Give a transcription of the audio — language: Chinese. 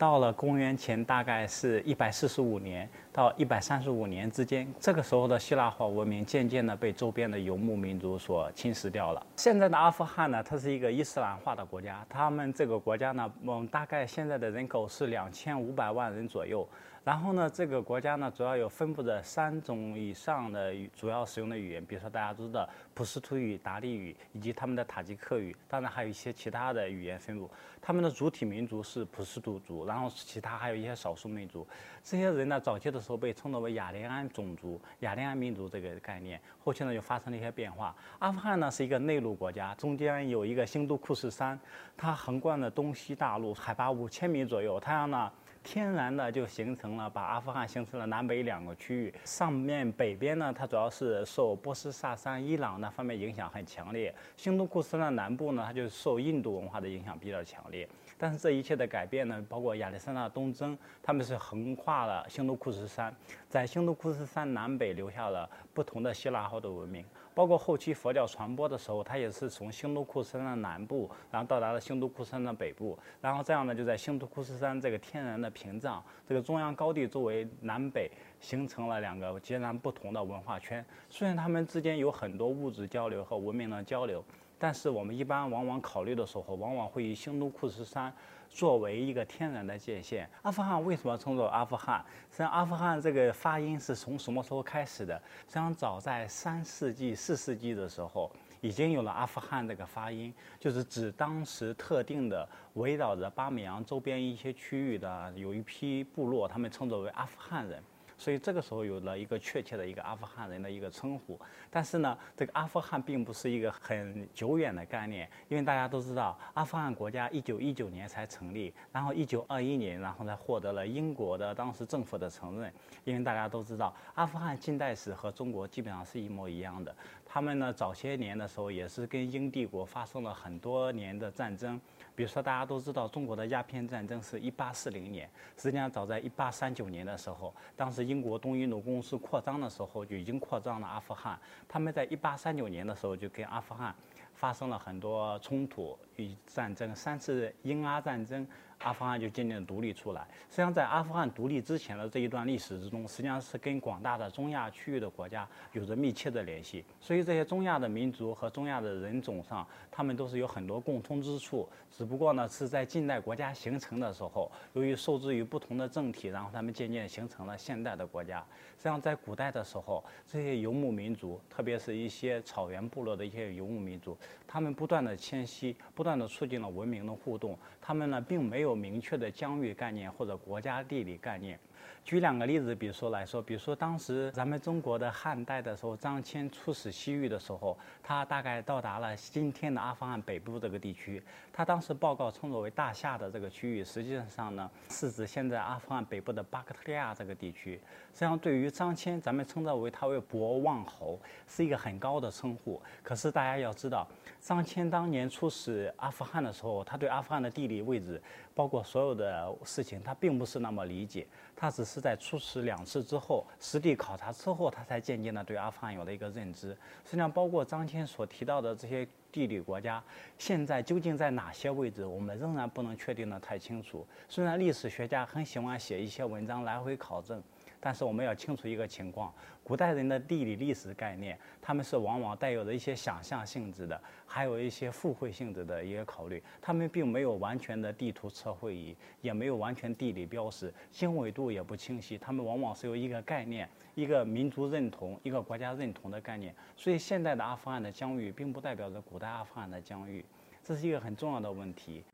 到了公元前大概是一百四十五年到一百三十五年之间，这个时候的希腊化文明渐渐的被周边的游牧民族所侵蚀掉了。现在的阿富汗呢，它是一个伊斯兰化的国家，他们这个国家呢，嗯，大概现在的人口是两千五百万人左右。然后呢，这个国家呢，主要有分布着三种以上的主要使用的语言，比如说大家都知道普什图语、达利语以及他们的塔吉克语，当然还有一些其他的语言分布。他们的主体民族是普什图族，然后其他还有一些少数民族。这些人呢，早期的时候被称作为雅利安种族、雅利安民族这个概念，后期呢又发生了一些变化。阿富汗呢是一个内陆国家，中间有一个兴都库什山，它横贯了东西大陆，海拔五千米左右。太阳呢？天然的就形成了，把阿富汗形成了南北两个区域。上面北边呢，它主要是受波斯萨珊、伊朗那方面影响很强烈；新都库斯的南部呢，它就受印度文化的影响比较强烈。但是这一切的改变呢，包括亚历山大东征，他们是横跨了新都库斯山，在新都库斯山南北留下了不同的希腊化的文明。包括后期佛教传播的时候，它也是从新都库斯山的南部，然后到达了新都库斯山的北部，然后这样呢，就在新都库斯山这个天然的屏障、这个中央高地周围南北形成了两个截然不同的文化圈。虽然他们之间有很多物质交流和文明的交流。但是我们一般往往考虑的时候，往往会以兴都库什山作为一个天然的界限。阿富汗为什么称作阿富汗？实际上，阿富汗这个发音是从什么时候开始的？实际上，早在三世纪、四世纪的时候，已经有了阿富汗这个发音，就是指当时特定的围绕着巴米扬周边一些区域的有一批部落，他们称作为阿富汗人。所以这个时候有了一个确切的一个阿富汗人的一个称呼，但是呢，这个阿富汗并不是一个很久远的概念，因为大家都知道，阿富汗国家一九一九年才成立，然后一九二一年，然后才获得了英国的当时政府的承认。因为大家都知道，阿富汗近代史和中国基本上是一模一样的，他们呢早些年的时候也是跟英帝国发生了很多年的战争。比如说，大家都知道中国的鸦片战争是一八四零年，实际上早在一八三九年的时候，当时英国东印度公司扩张的时候就已经扩张了阿富汗。他们在一八三九年的时候就跟阿富汗发生了很多冲突与战争，三次英阿战争。阿富汗就渐渐独立出来。实际上，在阿富汗独立之前的这一段历史之中，实际上是跟广大的中亚区域的国家有着密切的联系。所以，这些中亚的民族和中亚的人种上，他们都是有很多共通之处。只不过呢，是在近代国家形成的时候，由于受制于不同的政体，然后他们渐渐形成了现代的国家。实际上，在古代的时候，这些游牧民族，特别是一些草原部落的一些游牧民族，他们不断的迁徙，不断的促进了文明的互动。他们呢，并没有。有明确的疆域概念或者国家地理概念。举两个例子，比如说来说，比如说当时咱们中国的汉代的时候，张骞出使西域的时候，他大概到达了今天的阿富汗北部这个地区。他当时报告称作为大夏的这个区域，实际上呢是指现在阿富汗北部的巴克特利亚这个地区。实际上，对于张骞，咱们称之为他为博望侯，是一个很高的称呼。可是大家要知道，张骞当年出使阿富汗的时候，他对阿富汗的地理位置，包括所有的事情，他并不是那么理解。他只是在出使两次之后，实地考察之后，他才渐渐的对阿富汗有了一个认知。实际上，包括张骞所提到的这些地理国家，现在究竟在哪些位置，我们仍然不能确定的太清楚。虽然历史学家很喜欢写一些文章来回考证。但是我们要清楚一个情况：古代人的地理历史概念，他们是往往带有着一些想象性质的，还有一些附会性质的一个考虑。他们并没有完全的地图测绘仪，也没有完全地理标识，经纬度也不清晰。他们往往是由一个概念、一个民族认同、一个国家认同的概念。所以，现在的阿富汗的疆域并不代表着古代阿富汗的疆域，这是一个很重要的问题。